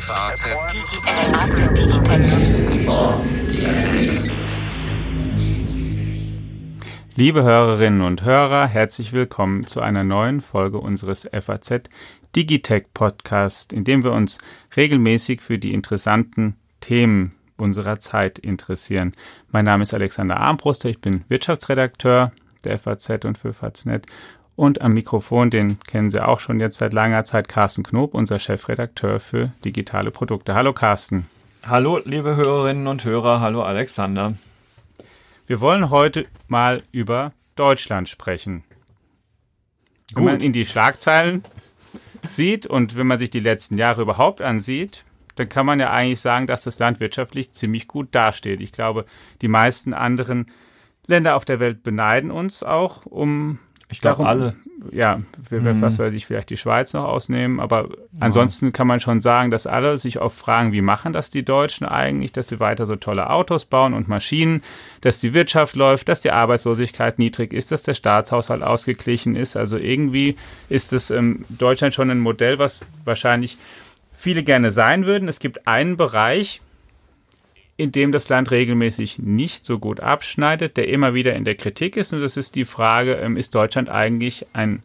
FAZ Liebe Hörerinnen und Hörer, herzlich willkommen zu einer neuen Folge unseres FAZ Digitech Podcast, in dem wir uns regelmäßig für die interessanten Themen unserer Zeit interessieren. Mein Name ist Alexander Armbruster, ich bin Wirtschaftsredakteur der FAZ und für Faznet und am Mikrofon, den kennen Sie auch schon jetzt seit langer Zeit, Carsten Knob, unser Chefredakteur für digitale Produkte. Hallo Carsten. Hallo liebe Hörerinnen und Hörer, hallo Alexander. Wir wollen heute mal über Deutschland sprechen. Wenn man in die Schlagzeilen sieht und wenn man sich die letzten Jahre überhaupt ansieht, dann kann man ja eigentlich sagen, dass das Land wirtschaftlich ziemlich gut dasteht. Ich glaube, die meisten anderen Länder auf der Welt beneiden uns auch um ich glaube alle. Ja, mhm. was weiß ich, vielleicht die Schweiz noch ausnehmen, aber ja. ansonsten kann man schon sagen, dass alle sich oft fragen, wie machen das die Deutschen eigentlich, dass sie weiter so tolle Autos bauen und Maschinen, dass die Wirtschaft läuft, dass die Arbeitslosigkeit niedrig ist, dass der Staatshaushalt ausgeglichen ist. Also irgendwie ist es ähm, Deutschland schon ein Modell, was wahrscheinlich viele gerne sein würden. Es gibt einen Bereich, in dem das Land regelmäßig nicht so gut abschneidet, der immer wieder in der Kritik ist. Und das ist die Frage, ähm, ist Deutschland eigentlich ein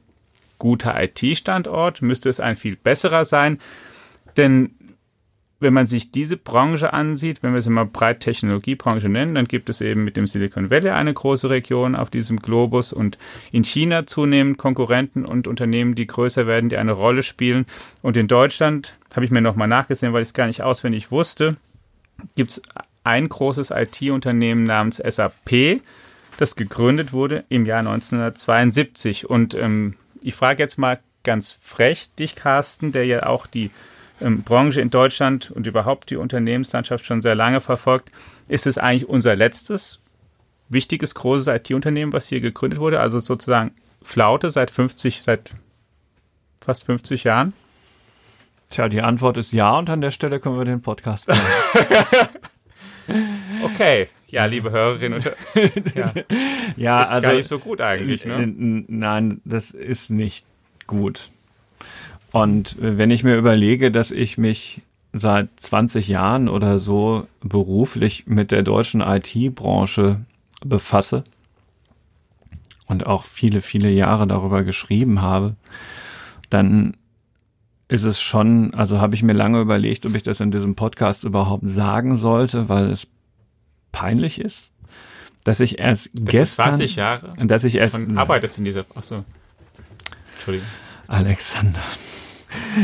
guter IT-Standort? Müsste es ein viel besserer sein? Denn wenn man sich diese Branche ansieht, wenn wir sie mal breit Technologiebranche nennen, dann gibt es eben mit dem Silicon Valley eine große Region auf diesem Globus und in China zunehmend Konkurrenten und Unternehmen, die größer werden, die eine Rolle spielen. Und in Deutschland, habe ich mir nochmal nachgesehen, weil ich es gar nicht auswendig wusste, gibt es ein großes IT-Unternehmen namens SAP, das gegründet wurde im Jahr 1972. Und ähm, ich frage jetzt mal ganz frech dich, Carsten, der ja auch die ähm, Branche in Deutschland und überhaupt die Unternehmenslandschaft schon sehr lange verfolgt. Ist es eigentlich unser letztes wichtiges großes IT-Unternehmen, was hier gegründet wurde? Also sozusagen Flaute seit 50, seit fast 50 Jahren? Tja, die Antwort ist ja und an der Stelle können wir den Podcast machen. okay, ja, liebe Hörerinnen und Hörer. Ja, ja ist also, gar nicht so gut eigentlich, ne? Nein, das ist nicht gut. Und wenn ich mir überlege, dass ich mich seit 20 Jahren oder so beruflich mit der deutschen IT-Branche befasse und auch viele, viele Jahre darüber geschrieben habe, dann ist es schon, also habe ich mir lange überlegt, ob ich das in diesem Podcast überhaupt sagen sollte, weil es peinlich ist, dass ich erst das gestern, 20 Jahre, dass ich erst schon arbeitest in dieser, ach so, Entschuldigung, Alexander,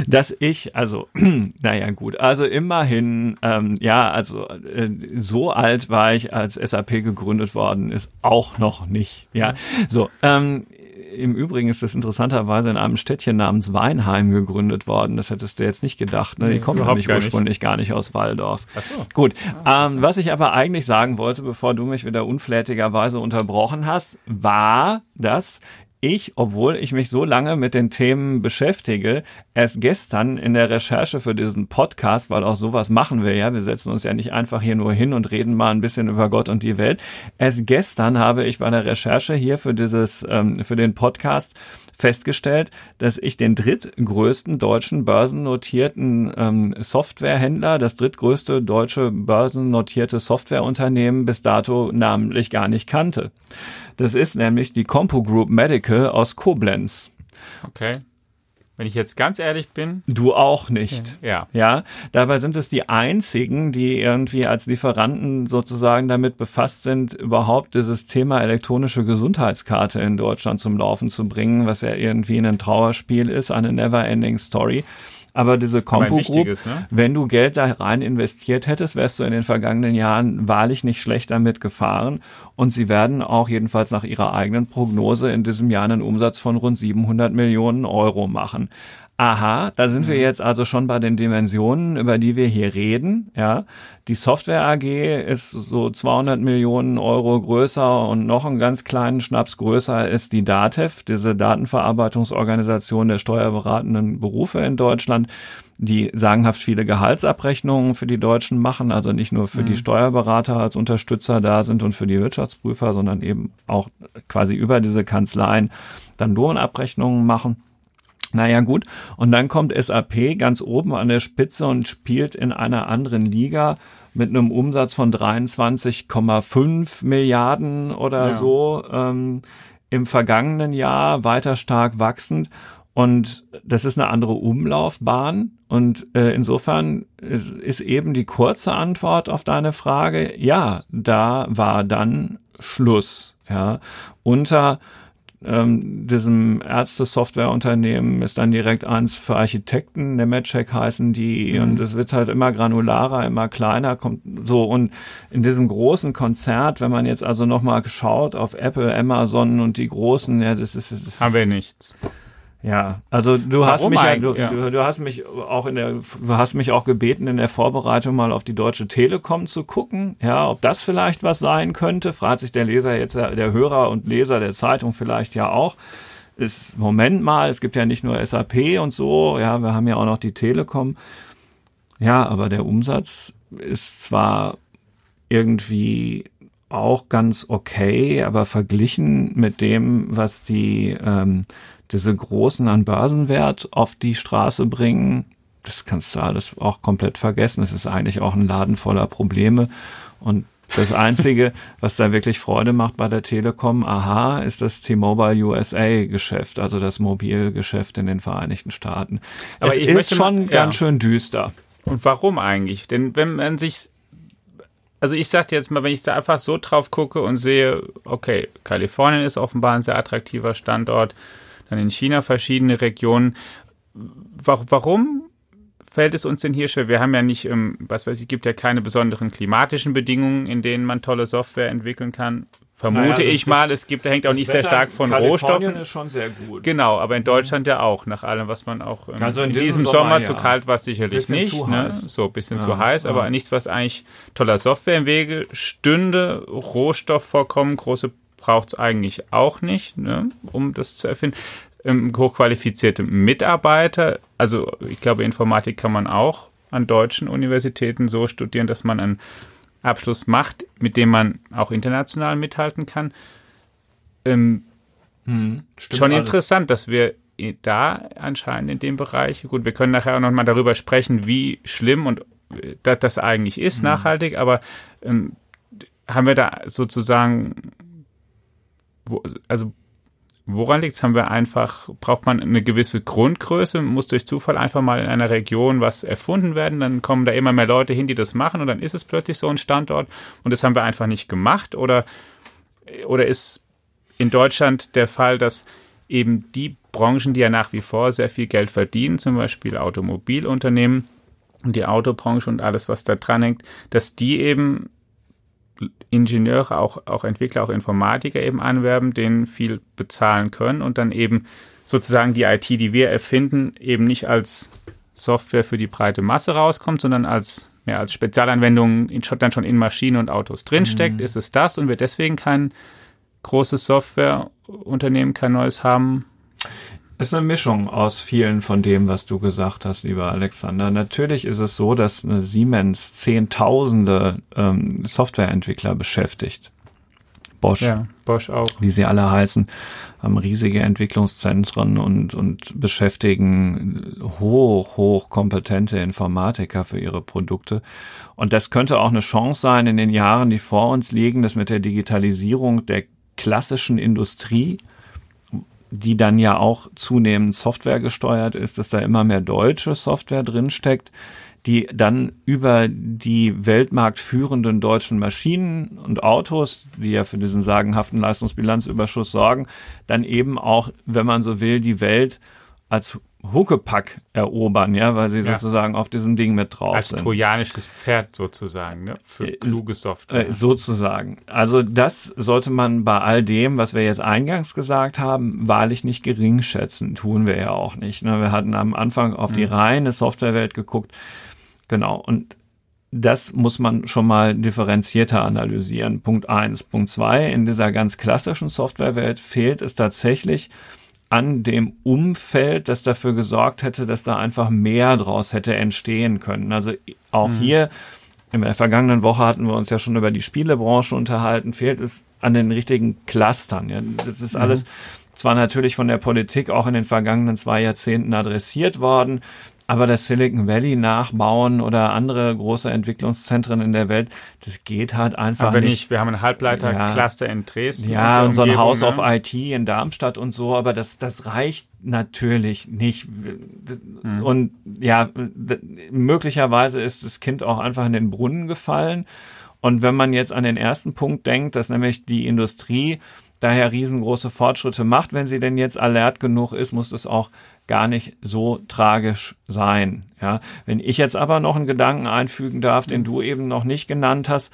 dass ich, also, naja gut, also immerhin, ähm, ja, also äh, so alt war ich, als SAP gegründet worden ist, auch noch nicht, ja, so, ähm, im Übrigen ist das interessanterweise in einem Städtchen namens Weinheim gegründet worden. Das hättest du jetzt nicht gedacht. Ne? Die nee, kommen nämlich gar ursprünglich nicht. gar nicht aus Waldorf. Ach so. Gut. Ah, ähm, was ich aber eigentlich sagen wollte, bevor du mich wieder unflätigerweise unterbrochen hast, war, dass ich, obwohl ich mich so lange mit den Themen beschäftige, erst gestern in der Recherche für diesen Podcast, weil auch sowas machen wir ja, wir setzen uns ja nicht einfach hier nur hin und reden mal ein bisschen über Gott und die Welt. Erst gestern habe ich bei der Recherche hier für dieses, ähm, für den Podcast festgestellt, dass ich den drittgrößten deutschen börsennotierten ähm, Softwarehändler, das drittgrößte deutsche börsennotierte Softwareunternehmen bis dato namentlich gar nicht kannte. Das ist nämlich die Compo Group Medical aus Koblenz. Okay. Wenn ich jetzt ganz ehrlich bin. Du auch nicht. Ja. Ja. Dabei sind es die einzigen, die irgendwie als Lieferanten sozusagen damit befasst sind, überhaupt dieses Thema elektronische Gesundheitskarte in Deutschland zum Laufen zu bringen, was ja irgendwie ein Trauerspiel ist, eine never ending story. Aber diese Compo Group, ne? wenn du Geld da rein investiert hättest, wärst du in den vergangenen Jahren wahrlich nicht schlecht damit gefahren. Und sie werden auch jedenfalls nach ihrer eigenen Prognose in diesem Jahr einen Umsatz von rund 700 Millionen Euro machen. Aha, da sind mhm. wir jetzt also schon bei den Dimensionen, über die wir hier reden. Ja, die Software AG ist so 200 Millionen Euro größer und noch einen ganz kleinen Schnaps größer ist die DATEV, diese Datenverarbeitungsorganisation der steuerberatenden Berufe in Deutschland, die sagenhaft viele Gehaltsabrechnungen für die Deutschen machen, also nicht nur für mhm. die Steuerberater als Unterstützer da sind und für die Wirtschaftsprüfer, sondern eben auch quasi über diese Kanzleien dann Lohnabrechnungen machen. Naja, gut. Und dann kommt SAP ganz oben an der Spitze und spielt in einer anderen Liga mit einem Umsatz von 23,5 Milliarden oder ja. so ähm, im vergangenen Jahr weiter stark wachsend. Und das ist eine andere Umlaufbahn. Und äh, insofern ist, ist eben die kurze Antwort auf deine Frage, ja, da war dann Schluss. Ja, unter ähm, diesem Ärzte-Softwareunternehmen ist dann direkt eins für Architekten, Nemetschek heißen die, mhm. und es wird halt immer granularer, immer kleiner, kommt so und in diesem großen Konzert, wenn man jetzt also nochmal schaut auf Apple, Amazon und die großen, ja, das ist, das ist haben wir nichts. Ja, also du Warum hast mich ja, du, ja. Du, du, hast mich auch in der, du hast mich auch gebeten, in der Vorbereitung mal auf die Deutsche Telekom zu gucken, ja, ob das vielleicht was sein könnte. Fragt sich der Leser jetzt, der Hörer und Leser der Zeitung vielleicht ja auch. Ist, Moment mal, es gibt ja nicht nur SAP und so, ja, wir haben ja auch noch die Telekom. Ja, aber der Umsatz ist zwar irgendwie auch ganz okay, aber verglichen mit dem, was die ähm, diese großen an Börsenwert auf die Straße bringen, das kannst du alles auch komplett vergessen. Es ist eigentlich auch ein Laden voller Probleme. Und das Einzige, was da wirklich Freude macht bei der Telekom, aha, ist das T-Mobile USA Geschäft, also das Mobilgeschäft in den Vereinigten Staaten. Aber es ist schon mal, ganz schön düster. Und warum eigentlich? Denn wenn man sich, also ich sag jetzt mal, wenn ich da einfach so drauf gucke und sehe, okay, Kalifornien ist offenbar ein sehr attraktiver Standort, dann in China verschiedene Regionen. Warum fällt es uns denn hier schwer? Wir haben ja nicht, ähm, was weiß ich, gibt ja keine besonderen klimatischen Bedingungen, in denen man tolle Software entwickeln kann. Vermute naja, ich mal, es gibt, hängt auch nicht Wetter sehr stark von Rohstoffen. ist schon sehr gut. Genau, aber in Deutschland ja auch, nach allem, was man auch ähm, also in, in diesem Sommer, Sommer ja. zu kalt war es sicherlich nicht. Ne? So ein bisschen ja, zu heiß, ja. aber nichts, was eigentlich toller Software im Wege stünde. Rohstoffvorkommen, große braucht es eigentlich auch nicht, ne, um das zu erfinden. Ähm, hochqualifizierte Mitarbeiter, also ich glaube, Informatik kann man auch an deutschen Universitäten so studieren, dass man einen Abschluss macht, mit dem man auch international mithalten kann. Ähm, hm, schon alles. interessant, dass wir da anscheinend in dem Bereich, gut, wir können nachher auch nochmal darüber sprechen, wie schlimm und äh, das, das eigentlich ist, hm. nachhaltig, aber ähm, haben wir da sozusagen wo, also woran liegt es? Haben wir einfach, braucht man eine gewisse Grundgröße, muss durch Zufall einfach mal in einer Region was erfunden werden, dann kommen da immer mehr Leute hin, die das machen und dann ist es plötzlich so ein Standort und das haben wir einfach nicht gemacht? Oder, oder ist in Deutschland der Fall, dass eben die Branchen, die ja nach wie vor sehr viel Geld verdienen, zum Beispiel Automobilunternehmen und die Autobranche und alles, was da dran hängt, dass die eben Ingenieure, auch, auch Entwickler, auch Informatiker eben anwerben, denen viel bezahlen können und dann eben sozusagen die IT, die wir erfinden, eben nicht als Software für die breite Masse rauskommt, sondern als, ja, als Spezialanwendung in, dann schon in Maschinen und Autos drinsteckt, mhm. ist es das und wir deswegen kein großes Softwareunternehmen, kein neues haben. Es ist eine Mischung aus vielen von dem, was du gesagt hast, lieber Alexander. Natürlich ist es so, dass eine Siemens Zehntausende ähm, Softwareentwickler beschäftigt. Bosch, ja, Bosch auch. Wie sie alle heißen, haben riesige Entwicklungszentren und, und beschäftigen hoch, hoch kompetente Informatiker für ihre Produkte. Und das könnte auch eine Chance sein in den Jahren, die vor uns liegen, dass mit der Digitalisierung der klassischen Industrie die dann ja auch zunehmend Software gesteuert ist, dass da immer mehr deutsche Software drinsteckt, die dann über die weltmarktführenden deutschen Maschinen und Autos, die ja für diesen sagenhaften Leistungsbilanzüberschuss sorgen, dann eben auch, wenn man so will, die Welt als Huckepack erobern, ja, weil sie ja. sozusagen auf diesem Ding mit drauf Als sind. Als trojanisches Pferd sozusagen, ne? Für äh, kluge Software. Äh, sozusagen. Also das sollte man bei all dem, was wir jetzt eingangs gesagt haben, wahrlich nicht gering schätzen. Tun wir ja auch nicht. Ne? Wir hatten am Anfang auf die mhm. reine Softwarewelt geguckt. Genau. Und das muss man schon mal differenzierter analysieren. Punkt eins. Punkt zwei. In dieser ganz klassischen Softwarewelt fehlt es tatsächlich an dem Umfeld, das dafür gesorgt hätte, dass da einfach mehr draus hätte entstehen können. Also auch mhm. hier in der vergangenen Woche hatten wir uns ja schon über die Spielebranche unterhalten, fehlt es an den richtigen Clustern. Ja, das ist mhm. alles zwar natürlich von der Politik auch in den vergangenen zwei Jahrzehnten adressiert worden, aber das Silicon Valley nachbauen oder andere große Entwicklungszentren in der Welt, das geht halt einfach nicht. nicht. Wir haben ein Halbleiter-Cluster ja. in Dresden. Ja, und, und so ein House of IT in Darmstadt und so, aber das, das reicht natürlich nicht. Mhm. Und ja, möglicherweise ist das Kind auch einfach in den Brunnen gefallen. Und wenn man jetzt an den ersten Punkt denkt, dass nämlich die Industrie daher riesengroße Fortschritte macht, wenn sie denn jetzt alert genug ist, muss es auch gar nicht so tragisch sein. Ja, wenn ich jetzt aber noch einen Gedanken einfügen darf, den du eben noch nicht genannt hast,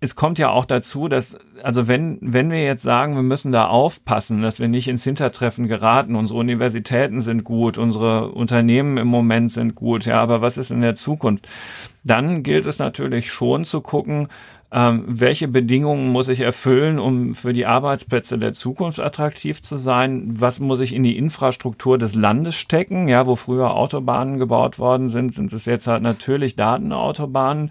es kommt ja auch dazu, dass, also wenn, wenn wir jetzt sagen, wir müssen da aufpassen, dass wir nicht ins Hintertreffen geraten, unsere Universitäten sind gut, unsere Unternehmen im Moment sind gut, ja, aber was ist in der Zukunft? Dann gilt es natürlich schon zu gucken, ähm, welche Bedingungen muss ich erfüllen, um für die Arbeitsplätze der Zukunft attraktiv zu sein? Was muss ich in die Infrastruktur des Landes stecken? Ja, wo früher Autobahnen gebaut worden sind, sind es jetzt halt natürlich Datenautobahnen.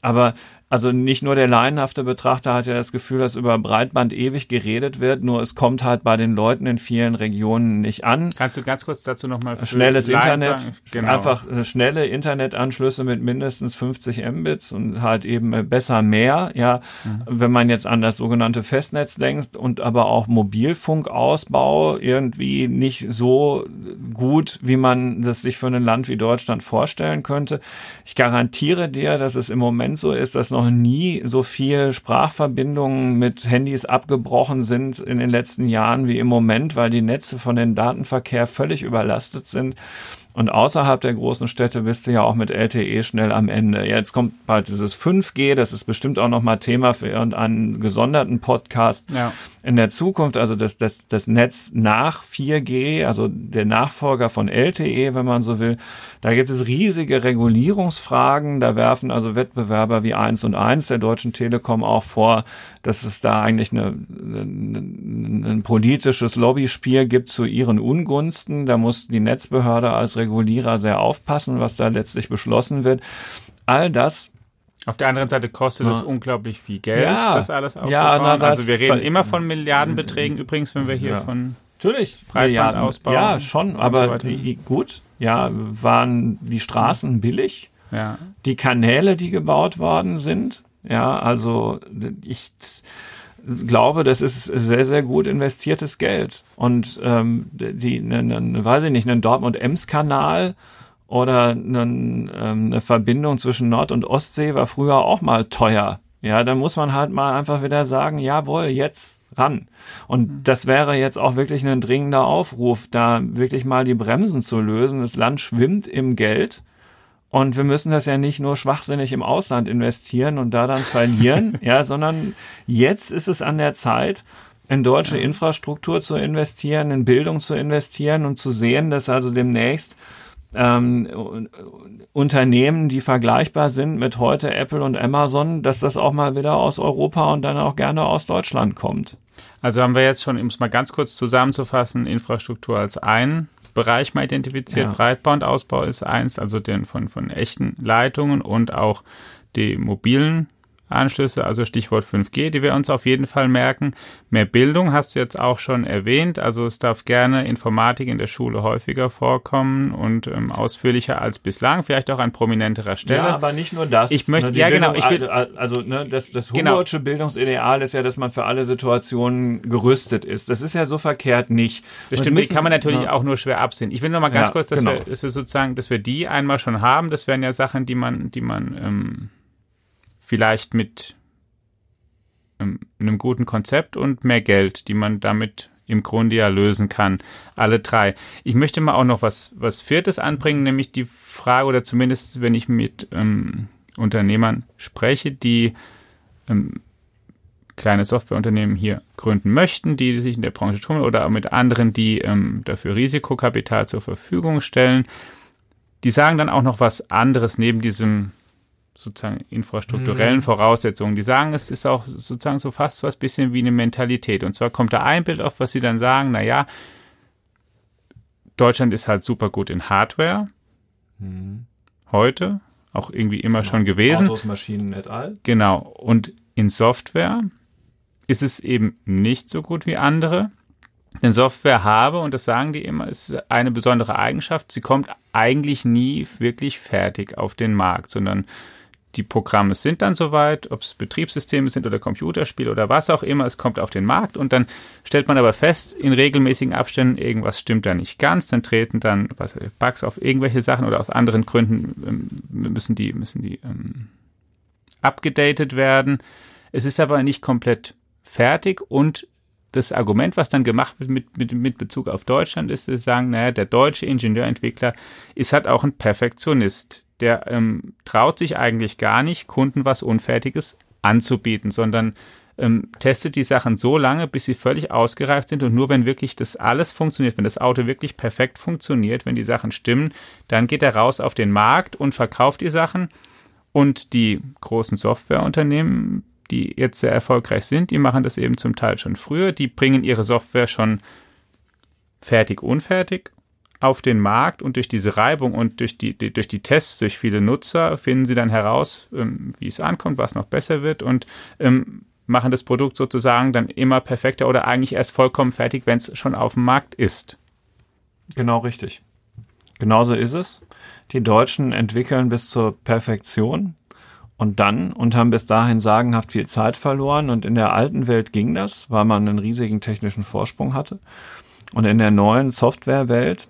Aber also nicht nur der laienhafte Betrachter hat ja das Gefühl, dass über Breitband ewig geredet wird, nur es kommt halt bei den Leuten in vielen Regionen nicht an. Kannst du ganz kurz dazu nochmal schnelles Internet, genau. einfach schnelle Internetanschlüsse mit mindestens 50 Mbits und halt eben besser mehr, ja, mhm. wenn man jetzt an das sogenannte Festnetz denkt und aber auch Mobilfunkausbau irgendwie nicht so gut, wie man das sich für ein Land wie Deutschland vorstellen könnte. Ich garantiere dir, dass es im Moment so ist, dass noch nie so viel Sprachverbindungen mit Handys abgebrochen sind in den letzten Jahren wie im Moment, weil die Netze von den Datenverkehr völlig überlastet sind. Und außerhalb der großen Städte bist du ja auch mit LTE schnell am Ende. Jetzt kommt bald dieses 5G, das ist bestimmt auch nochmal Thema für irgendeinen gesonderten Podcast ja. in der Zukunft. Also das, das, das Netz nach 4G, also der Nachfolger von LTE, wenn man so will. Da gibt es riesige Regulierungsfragen. Da werfen also Wettbewerber wie 1 und 1 der Deutschen Telekom auch vor, dass es da eigentlich eine, ein politisches Lobbyspiel gibt zu ihren Ungunsten. Da muss die Netzbehörde als Regulierer sehr aufpassen, was da letztlich beschlossen wird. All das auf der anderen Seite kostet es unglaublich viel Geld, ja, das alles aufzubauen. Ja, also wir reden immer von Milliardenbeträgen übrigens, wenn wir hier ja. von Natürlich Breitbandausbau. Ja, schon, aber so gut, ja, waren die Straßen billig? Ja. Die Kanäle, die gebaut worden sind, ja, also ich glaube, das ist sehr, sehr gut investiertes Geld. Und ähm, die, ne, ne, weiß ich nicht, einen Dortmund-Ems-Kanal oder einen, ähm, eine Verbindung zwischen Nord- und Ostsee war früher auch mal teuer. Ja, da muss man halt mal einfach wieder sagen, jawohl, jetzt ran. Und mhm. das wäre jetzt auch wirklich ein dringender Aufruf, da wirklich mal die Bremsen zu lösen. Das Land schwimmt im Geld. Und wir müssen das ja nicht nur schwachsinnig im Ausland investieren und da dann verlieren, ja, sondern jetzt ist es an der Zeit, in deutsche ja. Infrastruktur zu investieren, in Bildung zu investieren und zu sehen, dass also demnächst ähm, Unternehmen, die vergleichbar sind mit heute Apple und Amazon, dass das auch mal wieder aus Europa und dann auch gerne aus Deutschland kommt. Also haben wir jetzt schon, um es mal ganz kurz zusammenzufassen, Infrastruktur als ein Bereich mal identifiziert. Ja. Breitbandausbau ist eins, also den von, von echten Leitungen und auch die mobilen Anschlüsse, also Stichwort 5G, die wir uns auf jeden Fall merken. Mehr Bildung hast du jetzt auch schon erwähnt, also es darf gerne Informatik in der Schule häufiger vorkommen und ähm, ausführlicher als bislang, vielleicht auch an prominenterer Stelle. Ja, aber nicht nur das. Ich möchte, ne, ja Bildung, genau, ich will, also ne, das, das genau. Bildungsideal ist ja, dass man für alle Situationen gerüstet ist. Das ist ja so verkehrt nicht. Das stimmt, müssen, kann man natürlich ja. auch nur schwer absehen. Ich will nur mal ganz ja, kurz, dass, genau. wir, dass wir sozusagen, dass wir die einmal schon haben. Das wären ja Sachen, die man, die man ähm, vielleicht mit ähm, einem guten Konzept und mehr Geld, die man damit im Grunde ja lösen kann. Alle drei. Ich möchte mal auch noch was, was Viertes anbringen, nämlich die Frage, oder zumindest wenn ich mit ähm, Unternehmern spreche, die ähm, kleine Softwareunternehmen hier gründen möchten, die sich in der Branche tun, oder auch mit anderen, die ähm, dafür Risikokapital zur Verfügung stellen. Die sagen dann auch noch was anderes neben diesem sozusagen infrastrukturellen mhm. Voraussetzungen. Die sagen, es ist auch sozusagen so fast was bisschen wie eine Mentalität. Und zwar kommt da ein Bild auf, was sie dann sagen, naja, Deutschland ist halt super gut in Hardware. Mhm. Heute, auch irgendwie immer genau. schon gewesen. Autos, Maschinen et al. Genau. Und in Software ist es eben nicht so gut wie andere. Denn Software habe, und das sagen die immer, ist eine besondere Eigenschaft, sie kommt eigentlich nie wirklich fertig auf den Markt, sondern die Programme sind dann soweit, ob es Betriebssysteme sind oder Computerspiele oder was auch immer, es kommt auf den Markt und dann stellt man aber fest, in regelmäßigen Abständen, irgendwas stimmt da nicht ganz, dann treten dann was, Bugs auf irgendwelche Sachen oder aus anderen Gründen ähm, müssen die, müssen die ähm, abgedatet werden. Es ist aber nicht komplett fertig und das Argument, was dann gemacht wird mit, mit, mit Bezug auf Deutschland, ist, dass sie sagen, naja, der deutsche Ingenieurentwickler ist halt auch ein Perfektionist. Der ähm, traut sich eigentlich gar nicht, Kunden was Unfertiges anzubieten, sondern ähm, testet die Sachen so lange, bis sie völlig ausgereift sind und nur wenn wirklich das alles funktioniert, wenn das Auto wirklich perfekt funktioniert, wenn die Sachen stimmen, dann geht er raus auf den Markt und verkauft die Sachen und die großen Softwareunternehmen die jetzt sehr erfolgreich sind, die machen das eben zum Teil schon früher. Die bringen ihre Software schon fertig, unfertig auf den Markt und durch diese Reibung und durch die, die, durch die Tests durch viele Nutzer finden sie dann heraus, ähm, wie es ankommt, was noch besser wird und ähm, machen das Produkt sozusagen dann immer perfekter oder eigentlich erst vollkommen fertig, wenn es schon auf dem Markt ist. Genau richtig. Genauso ist es. Die Deutschen entwickeln bis zur Perfektion und dann und haben bis dahin sagenhaft viel Zeit verloren. Und in der alten Welt ging das, weil man einen riesigen technischen Vorsprung hatte. Und in der neuen Softwarewelt,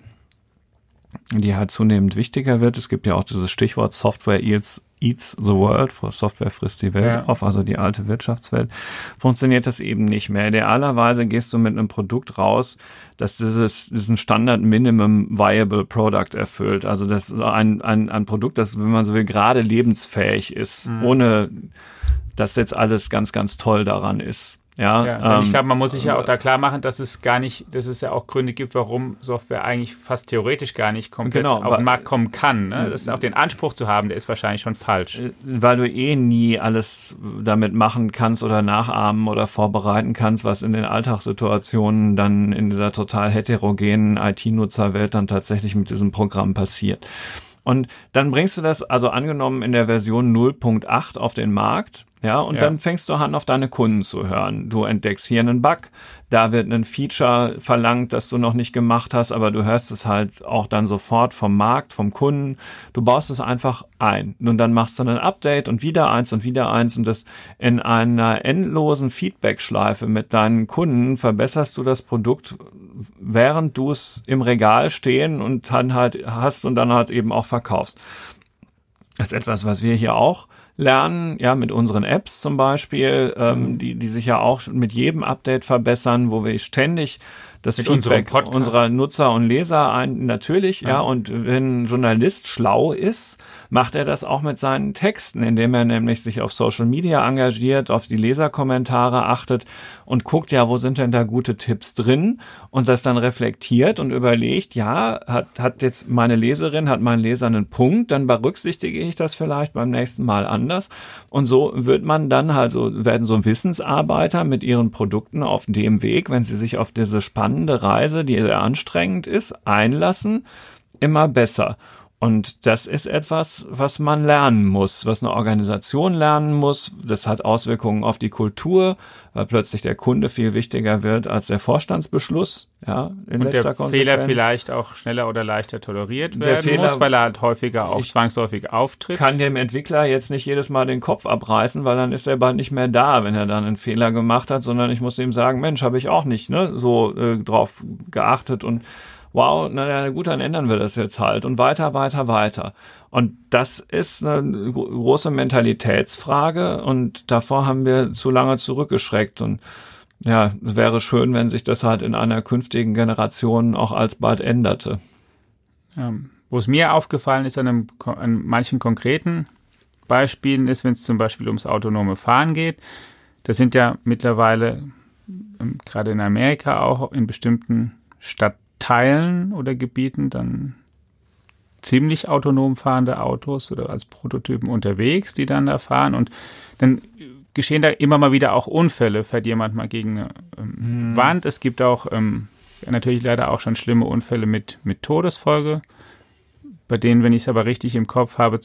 die halt zunehmend wichtiger wird, es gibt ja auch dieses Stichwort Software Eats Eats the World, Software frisst die Welt ja. auf, also die alte Wirtschaftswelt, funktioniert das eben nicht mehr. Idealerweise gehst du mit einem Produkt raus, das dieses, diesen Standard Minimum Viable Product erfüllt. Also das ist ein, ein, ein Produkt, das, wenn man so will, gerade lebensfähig ist, mhm. ohne dass jetzt alles ganz, ganz toll daran ist. Ja, ja ähm, ich glaube, man muss sich ja auch da klar machen, dass es gar nicht, dass es ja auch Gründe gibt, warum Software eigentlich fast theoretisch gar nicht komplett genau, auf den Markt kommen kann. Ne? Das ist auch den Anspruch zu haben, der ist wahrscheinlich schon falsch. Äh, weil du eh nie alles damit machen kannst oder nachahmen oder vorbereiten kannst, was in den Alltagssituationen dann in dieser total heterogenen IT-Nutzerwelt dann tatsächlich mit diesem Programm passiert. Und dann bringst du das, also angenommen in der Version 0.8 auf den Markt, ja, und ja. dann fängst du an, auf deine Kunden zu hören. Du entdeckst hier einen Bug, da wird ein Feature verlangt, das du noch nicht gemacht hast, aber du hörst es halt auch dann sofort vom Markt, vom Kunden. Du baust es einfach ein. Und dann machst du ein Update und wieder eins und wieder eins und das in einer endlosen Feedback-Schleife mit deinen Kunden verbesserst du das Produkt, während du es im Regal stehen und dann halt hast und dann halt eben auch verkaufst. Das ist etwas, was wir hier auch lernen, ja, mit unseren Apps zum Beispiel, ähm, mhm. die, die sich ja auch mit jedem Update verbessern, wo wir ständig das mit Feedback unserer Nutzer und Leser ein, natürlich, ja. ja, und wenn ein Journalist schlau ist, macht er das auch mit seinen Texten, indem er nämlich sich auf Social Media engagiert, auf die Leserkommentare achtet und guckt, ja, wo sind denn da gute Tipps drin und das dann reflektiert und überlegt, ja, hat, hat jetzt meine Leserin, hat mein Leser einen Punkt, dann berücksichtige ich das vielleicht beim nächsten Mal anders und so wird man dann halt so, werden so Wissensarbeiter mit ihren Produkten auf dem Weg, wenn sie sich auf diese spannende Reise, die sehr anstrengend ist, einlassen, immer besser. Und das ist etwas, was man lernen muss, was eine Organisation lernen muss. Das hat Auswirkungen auf die Kultur, weil plötzlich der Kunde viel wichtiger wird als der Vorstandsbeschluss. Ja, in Und der Fehler vielleicht auch schneller oder leichter toleriert werden der Fehler, muss, weil er halt häufiger auch zwangsläufig auftritt. Kann dem Entwickler jetzt nicht jedes Mal den Kopf abreißen, weil dann ist er bald nicht mehr da, wenn er dann einen Fehler gemacht hat, sondern ich muss ihm sagen, Mensch, habe ich auch nicht ne, so äh, drauf geachtet und wow, na gut, dann ändern wir das jetzt halt und weiter, weiter, weiter. Und das ist eine große Mentalitätsfrage und davor haben wir zu lange zurückgeschreckt und ja, es wäre schön, wenn sich das halt in einer künftigen Generation auch alsbald änderte. Ja, wo es mir aufgefallen ist an, einem, an manchen konkreten Beispielen ist, wenn es zum Beispiel ums autonome Fahren geht. Das sind ja mittlerweile ähm, gerade in Amerika auch in bestimmten Stadt Teilen oder Gebieten dann ziemlich autonom fahrende Autos oder als Prototypen unterwegs, die dann da fahren und dann geschehen da immer mal wieder auch Unfälle, fährt jemand mal gegen eine ähm, hm. Wand. Es gibt auch ähm, natürlich leider auch schon schlimme Unfälle mit, mit Todesfolge, bei denen, wenn ich es aber richtig im Kopf habe,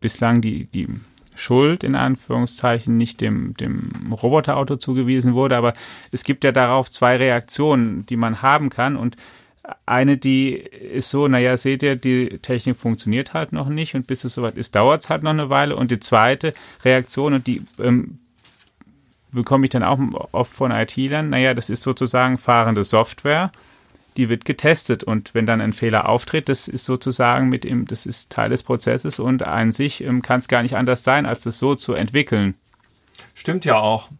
bislang die, die Schuld in Anführungszeichen nicht dem, dem Roboterauto zugewiesen wurde. Aber es gibt ja darauf zwei Reaktionen, die man haben kann. Und eine, die ist so, naja, seht ihr, die Technik funktioniert halt noch nicht und bis es soweit ist, dauert es halt noch eine Weile. Und die zweite Reaktion, und die ähm, bekomme ich dann auch oft von IT-Lern, naja, das ist sozusagen fahrende Software, die wird getestet und wenn dann ein Fehler auftritt, das ist sozusagen mit ihm, das ist Teil des Prozesses und an sich ähm, kann es gar nicht anders sein, als das so zu entwickeln. Stimmt ja auch.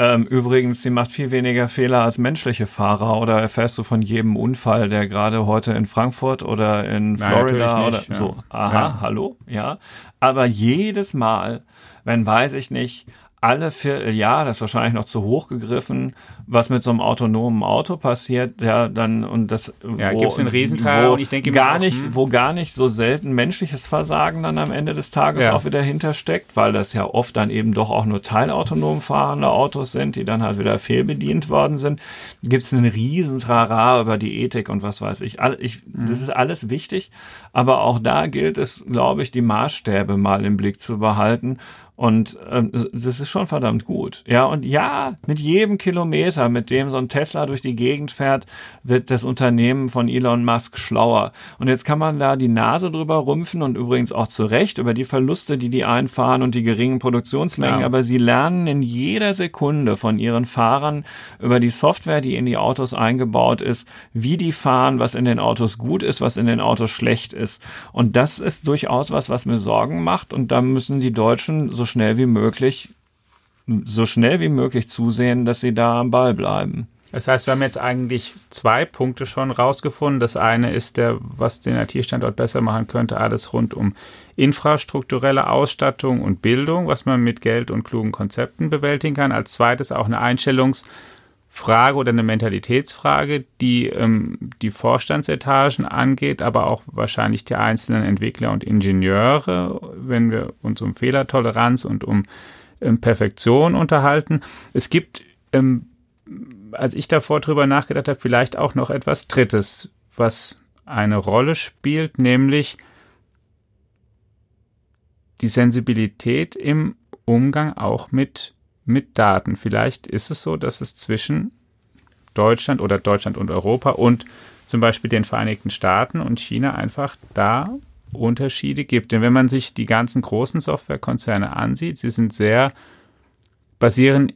Ähm, übrigens, sie macht viel weniger Fehler als menschliche Fahrer oder erfährst du von jedem Unfall, der gerade heute in Frankfurt oder in Florida Nein, oder nicht, so. Aha, ja. hallo, ja. Aber jedes Mal, wenn weiß ich nicht, alle Vierteljahr, das ist wahrscheinlich noch zu hoch gegriffen, was mit so einem autonomen Auto passiert, ja, dann und das ja, wo, gibt's einen Riesenteil und ich denke gar auch, nicht, hm. wo gar nicht so selten menschliches Versagen dann am Ende des Tages ja. auch wieder hintersteckt, weil das ja oft dann eben doch auch nur teilautonom fahrende Autos sind, die dann halt wieder fehlbedient worden sind, gibt's einen Riesentrara über die Ethik und was weiß ich. ich mhm. Das ist alles wichtig, aber auch da gilt es, glaube ich, die Maßstäbe mal im Blick zu behalten und ähm, das ist schon verdammt gut. Ja, und ja, mit jedem Kilometer, mit dem so ein Tesla durch die Gegend fährt, wird das Unternehmen von Elon Musk schlauer. Und jetzt kann man da die Nase drüber rümpfen und übrigens auch zu Recht über die Verluste, die die einfahren und die geringen Produktionsmengen. Ja. Aber sie lernen in jeder Sekunde von ihren Fahrern über die Software, die in die Autos eingebaut ist, wie die fahren, was in den Autos gut ist, was in den Autos schlecht ist. Und das ist durchaus was, was mir Sorgen macht. Und da müssen die Deutschen so schnell wie möglich, so schnell wie möglich zusehen, dass sie da am Ball bleiben. Das heißt, wir haben jetzt eigentlich zwei Punkte schon rausgefunden. Das eine ist der, was den IT-Standort besser machen könnte, alles rund um infrastrukturelle Ausstattung und Bildung, was man mit Geld und klugen Konzepten bewältigen kann. Als zweites auch eine Einstellungsfrage oder eine Mentalitätsfrage, die ähm, die Vorstandsetagen angeht, aber auch wahrscheinlich die einzelnen Entwickler und Ingenieure, wenn wir uns um Fehlertoleranz und um ähm, Perfektion unterhalten. Es gibt ähm, als ich davor drüber nachgedacht habe, vielleicht auch noch etwas Drittes, was eine Rolle spielt, nämlich die Sensibilität im Umgang auch mit, mit Daten. Vielleicht ist es so, dass es zwischen Deutschland oder Deutschland und Europa und zum Beispiel den Vereinigten Staaten und China einfach da Unterschiede gibt. Denn wenn man sich die ganzen großen Softwarekonzerne ansieht, sie sind sehr, basieren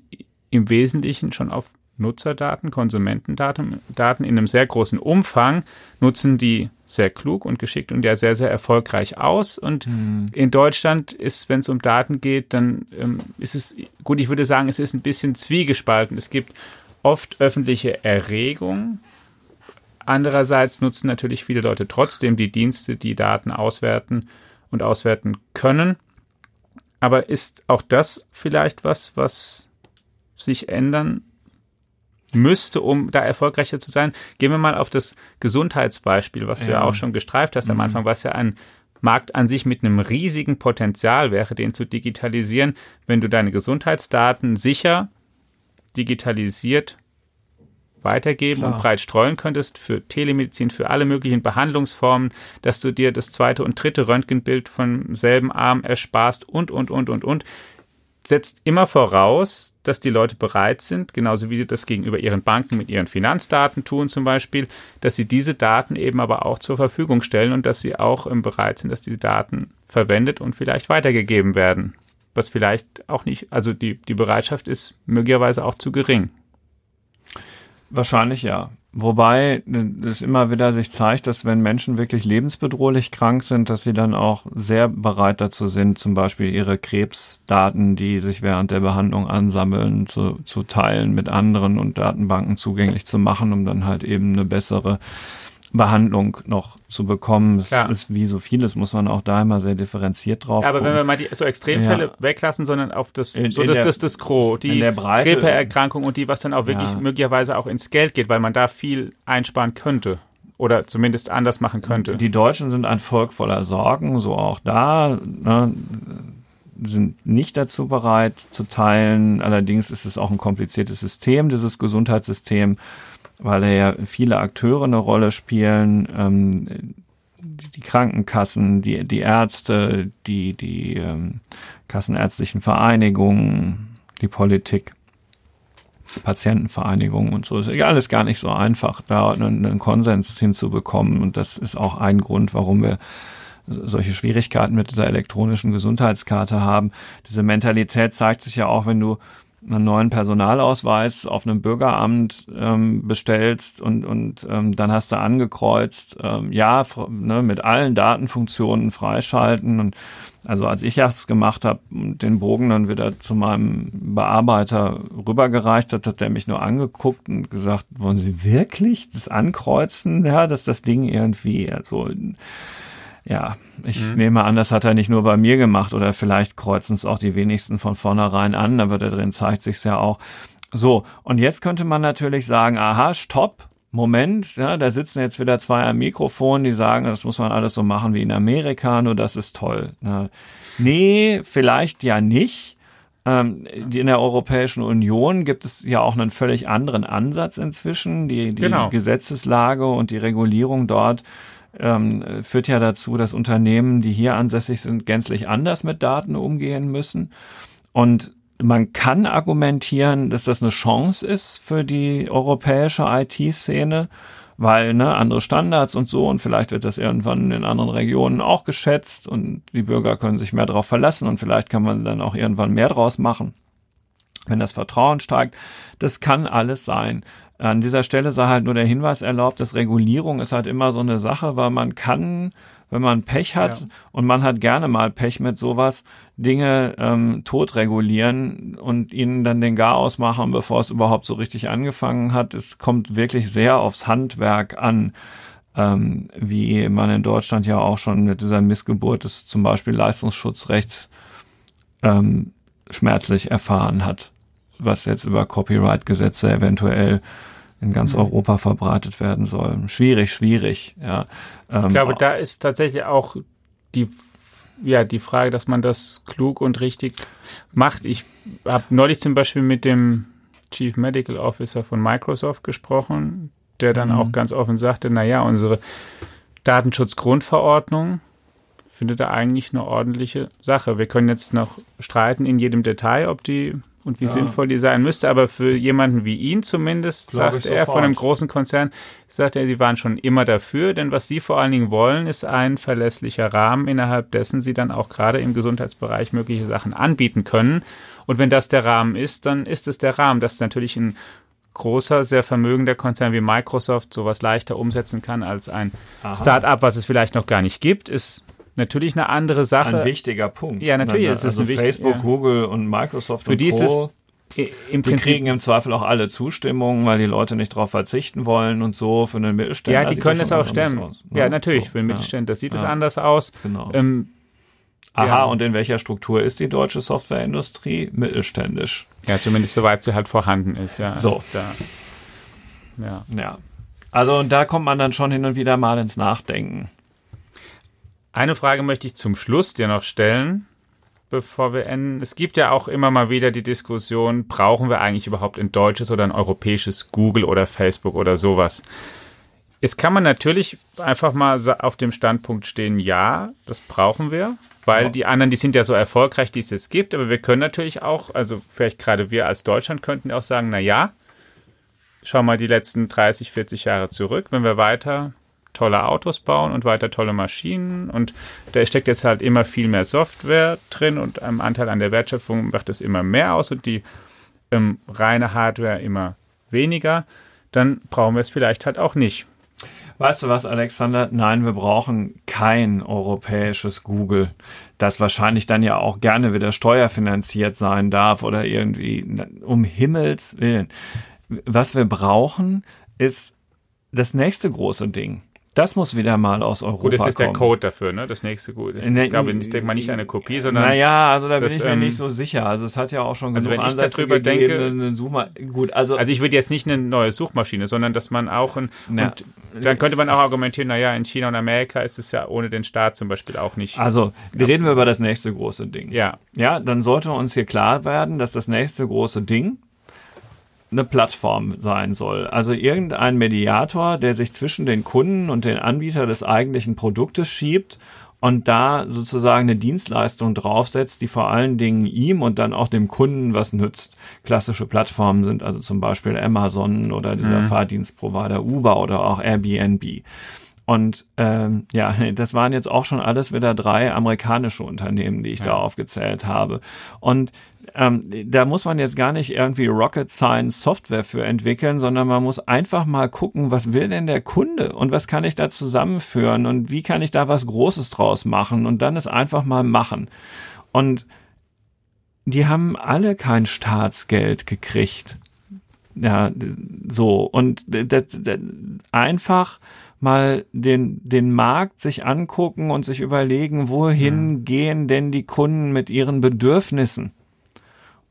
im Wesentlichen schon auf Nutzerdaten, Konsumentendaten Daten in einem sehr großen Umfang, nutzen die sehr klug und geschickt und ja sehr, sehr erfolgreich aus. Und mhm. in Deutschland ist, wenn es um Daten geht, dann ähm, ist es, gut, ich würde sagen, es ist ein bisschen zwiegespalten. Es gibt oft öffentliche Erregung. Andererseits nutzen natürlich viele Leute trotzdem die Dienste, die Daten auswerten und auswerten können. Aber ist auch das vielleicht was, was sich ändern müsste, um da erfolgreicher zu sein. Gehen wir mal auf das Gesundheitsbeispiel, was du ja, ja auch schon gestreift hast mhm. am Anfang, was ja ein Markt an sich mit einem riesigen Potenzial wäre, den zu digitalisieren, wenn du deine Gesundheitsdaten sicher digitalisiert weitergeben Klar. und breit streuen könntest für Telemedizin, für alle möglichen Behandlungsformen, dass du dir das zweite und dritte Röntgenbild vom selben Arm ersparst und, und, und, und, und setzt immer voraus, dass die Leute bereit sind, genauso wie sie das gegenüber ihren Banken mit ihren Finanzdaten tun zum Beispiel, dass sie diese Daten eben aber auch zur Verfügung stellen und dass sie auch bereit sind, dass diese Daten verwendet und vielleicht weitergegeben werden. Was vielleicht auch nicht, also die, die Bereitschaft ist möglicherweise auch zu gering. Wahrscheinlich ja. Wobei es immer wieder sich zeigt, dass wenn Menschen wirklich lebensbedrohlich krank sind, dass sie dann auch sehr bereit dazu sind, zum Beispiel ihre Krebsdaten, die sich während der Behandlung ansammeln, zu, zu teilen mit anderen und Datenbanken zugänglich zu machen, um dann halt eben eine bessere Behandlung noch zu bekommen. Es ja. ist wie so vieles, muss man auch da immer sehr differenziert drauf. Ja, aber gucken. wenn wir mal die so Extremfälle ja. weglassen, sondern auf das, in, so in das, der, das, das Gros, die Krebserkrankung und die, was dann auch wirklich möglicherweise auch ins Geld geht, weil man da viel einsparen könnte oder zumindest anders machen könnte. Die Deutschen sind ein Volk voller Sorgen, so auch da. Ne, sind nicht dazu bereit zu teilen. Allerdings ist es auch ein kompliziertes System, dieses Gesundheitssystem weil da ja viele Akteure eine Rolle spielen. Ähm, die Krankenkassen, die, die Ärzte, die, die ähm, kassenärztlichen Vereinigungen, die Politik. Patientenvereinigungen und so. Ist ja alles gar nicht so einfach, da einen, einen Konsens hinzubekommen. Und das ist auch ein Grund, warum wir solche Schwierigkeiten mit dieser elektronischen Gesundheitskarte haben. Diese Mentalität zeigt sich ja auch, wenn du einen neuen Personalausweis auf einem Bürgeramt ähm, bestellst und, und ähm, dann hast du angekreuzt, ähm, ja, ne, mit allen Datenfunktionen freischalten. Und also als ich das gemacht habe und den Bogen dann wieder zu meinem Bearbeiter rübergereicht hat, hat der mich nur angeguckt und gesagt, wollen Sie wirklich das ankreuzen, ja, dass das Ding irgendwie so ja, ich mhm. nehme an, das hat er nicht nur bei mir gemacht oder vielleicht kreuzen es auch die wenigsten von vornherein an, aber da drin zeigt sich's ja auch. So, und jetzt könnte man natürlich sagen, aha, stopp, Moment, ja, da sitzen jetzt wieder zwei am Mikrofon, die sagen, das muss man alles so machen wie in Amerika, nur das ist toll. Na, nee, vielleicht ja nicht. Ähm, in der Europäischen Union gibt es ja auch einen völlig anderen Ansatz inzwischen. Die, die genau. Gesetzeslage und die Regulierung dort ähm, führt ja dazu, dass Unternehmen, die hier ansässig sind, gänzlich anders mit Daten umgehen müssen. Und man kann argumentieren, dass das eine Chance ist für die europäische IT-Szene, weil ne, andere Standards und so und vielleicht wird das irgendwann in anderen Regionen auch geschätzt und die Bürger können sich mehr darauf verlassen und vielleicht kann man dann auch irgendwann mehr draus machen, wenn das Vertrauen steigt. Das kann alles sein. An dieser Stelle sei halt nur der Hinweis erlaubt, dass Regulierung ist halt immer so eine Sache, weil man kann, wenn man Pech hat ja. und man hat gerne mal Pech mit sowas, Dinge ähm, tot regulieren und ihnen dann den Garaus machen, bevor es überhaupt so richtig angefangen hat. Es kommt wirklich sehr aufs Handwerk an. Ähm, wie man in Deutschland ja auch schon mit dieser Missgeburt des zum Beispiel Leistungsschutzrechts ähm, schmerzlich erfahren hat, was jetzt über Copyright-Gesetze eventuell in ganz mhm. Europa verbreitet werden soll. Schwierig, schwierig. Ja. Ähm, ich glaube, da ist tatsächlich auch die ja die Frage, dass man das klug und richtig macht. Ich habe neulich zum Beispiel mit dem Chief Medical Officer von Microsoft gesprochen, der dann mhm. auch ganz offen sagte, na ja, unsere Datenschutzgrundverordnung findet er eigentlich eine ordentliche Sache. Wir können jetzt noch streiten in jedem Detail, ob die und wie ja. sinnvoll die sein müsste. Aber für jemanden wie ihn zumindest, Glaube sagt er von einem großen Konzern, sagt er, sie waren schon immer dafür, denn was sie vor allen Dingen wollen, ist ein verlässlicher Rahmen, innerhalb dessen sie dann auch gerade im Gesundheitsbereich mögliche Sachen anbieten können. Und wenn das der Rahmen ist, dann ist es der Rahmen. Das ist natürlich ein großer, sehr vermögender Konzern wie Microsoft sowas leichter umsetzen kann als ein Start-up, was es vielleicht noch gar nicht gibt, ist natürlich eine andere Sache. Ein wichtiger Punkt. Ja, natürlich ist es also ein Facebook, ja. Google und Microsoft Für und dieses im die kriegen im Zweifel auch alle Zustimmung, weil die Leute nicht darauf verzichten wollen und so für einen Mittelständler. Ja, die können es auch stemmen. Aus, ne? Ja, natürlich, so, für den Mittelständler ja. sieht es ja. anders aus. Genau. Ähm, Aha, ja. und in welcher Struktur ist die deutsche Softwareindustrie? Mittelständisch. Ja, zumindest soweit sie halt vorhanden ist, ja. So. Da, ja. ja. Also und da kommt man dann schon hin und wieder mal ins Nachdenken. Eine Frage möchte ich zum Schluss dir noch stellen, bevor wir enden. Es gibt ja auch immer mal wieder die Diskussion, brauchen wir eigentlich überhaupt ein deutsches oder ein europäisches Google oder Facebook oder sowas? Jetzt kann man natürlich einfach mal auf dem Standpunkt stehen, ja, das brauchen wir, weil die anderen, die sind ja so erfolgreich, die es jetzt gibt, aber wir können natürlich auch, also vielleicht gerade wir als Deutschland könnten auch sagen, na ja, schau mal die letzten 30, 40 Jahre zurück, wenn wir weiter tolle Autos bauen und weiter tolle Maschinen. Und da steckt jetzt halt immer viel mehr Software drin und ein Anteil an der Wertschöpfung macht es immer mehr aus und die ähm, reine Hardware immer weniger. Dann brauchen wir es vielleicht halt auch nicht. Weißt du was, Alexander? Nein, wir brauchen kein europäisches Google, das wahrscheinlich dann ja auch gerne wieder steuerfinanziert sein darf oder irgendwie um Himmels Willen. Was wir brauchen, ist das nächste große Ding. Das muss wieder mal aus Europa kommen. Gut, das ist kommen. der Code dafür, ne? Das nächste Gut. Das, ne, ich glaube, ich denke mal nicht eine Kopie, sondern. Naja, also da das, bin ich mir ähm, nicht so sicher. Also es hat ja auch schon also genug also wenn Ansätze ich darüber gegeben, denke, Suchma gut, also, also ich würde jetzt nicht eine neue Suchmaschine, sondern dass man auch ein, ja. dann könnte man auch argumentieren, naja, in China und Amerika ist es ja ohne den Staat zum Beispiel auch nicht. Also, wir reden wir über das nächste große Ding. Ja. Ja, dann sollte uns hier klar werden, dass das nächste große Ding eine Plattform sein soll. Also irgendein Mediator, der sich zwischen den Kunden und den Anbieter des eigentlichen Produktes schiebt und da sozusagen eine Dienstleistung draufsetzt, die vor allen Dingen ihm und dann auch dem Kunden was nützt. Klassische Plattformen sind also zum Beispiel Amazon oder dieser mhm. Fahrdienstprovider Uber oder auch Airbnb. Und ähm, ja, das waren jetzt auch schon alles wieder drei amerikanische Unternehmen, die ich ja. da aufgezählt habe. Und ähm, da muss man jetzt gar nicht irgendwie Rocket Science Software für entwickeln, sondern man muss einfach mal gucken, was will denn der Kunde und was kann ich da zusammenführen und wie kann ich da was Großes draus machen und dann es einfach mal machen. Und die haben alle kein Staatsgeld gekriegt. Ja, so. Und das, das, einfach mal den, den Markt sich angucken und sich überlegen, wohin mhm. gehen denn die Kunden mit ihren Bedürfnissen?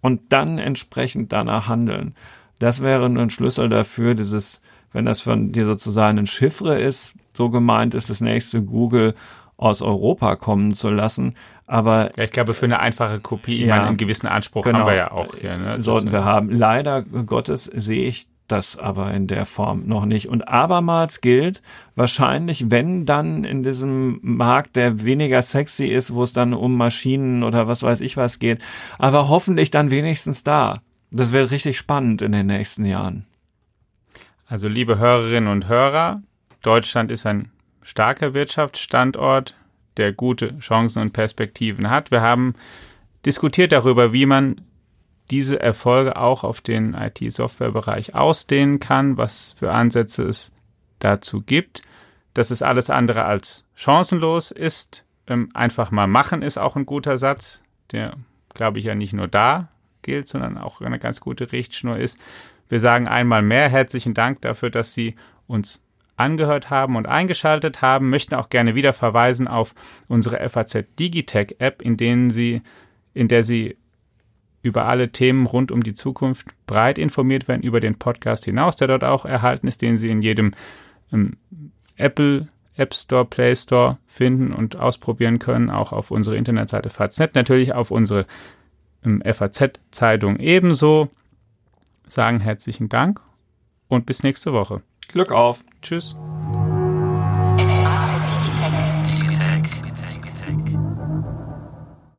Und dann entsprechend danach handeln. Das wäre ein Schlüssel dafür, dieses, wenn das von dir sozusagen ein Chiffre ist, so gemeint ist, das nächste Google aus Europa kommen zu lassen. Aber ja, ich glaube, für eine einfache Kopie, ja, ich meine, einen gewissen Anspruch genau, haben wir ja auch hier. Ne? Sollten wir haben. Leider Gottes sehe ich das aber in der Form noch nicht. Und abermals gilt, wahrscheinlich, wenn dann in diesem Markt, der weniger sexy ist, wo es dann um Maschinen oder was weiß ich was geht, aber hoffentlich dann wenigstens da. Das wird richtig spannend in den nächsten Jahren. Also liebe Hörerinnen und Hörer, Deutschland ist ein starker Wirtschaftsstandort, der gute Chancen und Perspektiven hat. Wir haben diskutiert darüber, wie man diese Erfolge auch auf den IT-Software-Bereich ausdehnen kann, was für Ansätze es dazu gibt. Dass es alles andere als chancenlos ist. Ähm, einfach mal machen ist auch ein guter Satz, der, glaube ich, ja nicht nur da gilt, sondern auch eine ganz gute Richtschnur ist. Wir sagen einmal mehr herzlichen Dank dafür, dass Sie uns angehört haben und eingeschaltet haben, möchten auch gerne wieder verweisen auf unsere FAZ Digitech App, in denen Sie, in der Sie über alle Themen rund um die Zukunft breit informiert werden über den Podcast hinaus, der dort auch erhalten ist, den Sie in jedem ähm, Apple App Store, Play Store finden und ausprobieren können, auch auf unsere Internetseite FAZ, natürlich auf unsere ähm, FAZ-Zeitung ebenso. Sagen herzlichen Dank und bis nächste Woche. Glück auf. Tschüss.